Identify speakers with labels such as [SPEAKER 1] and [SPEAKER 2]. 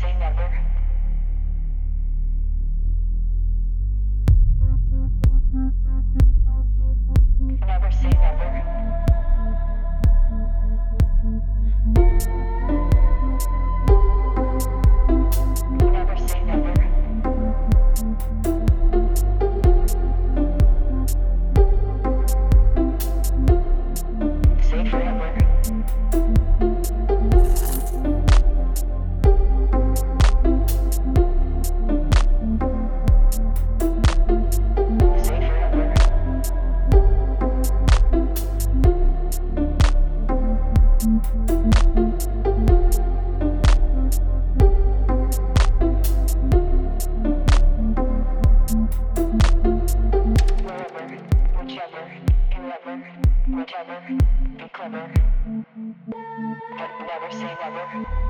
[SPEAKER 1] say never. Clever. But never say never.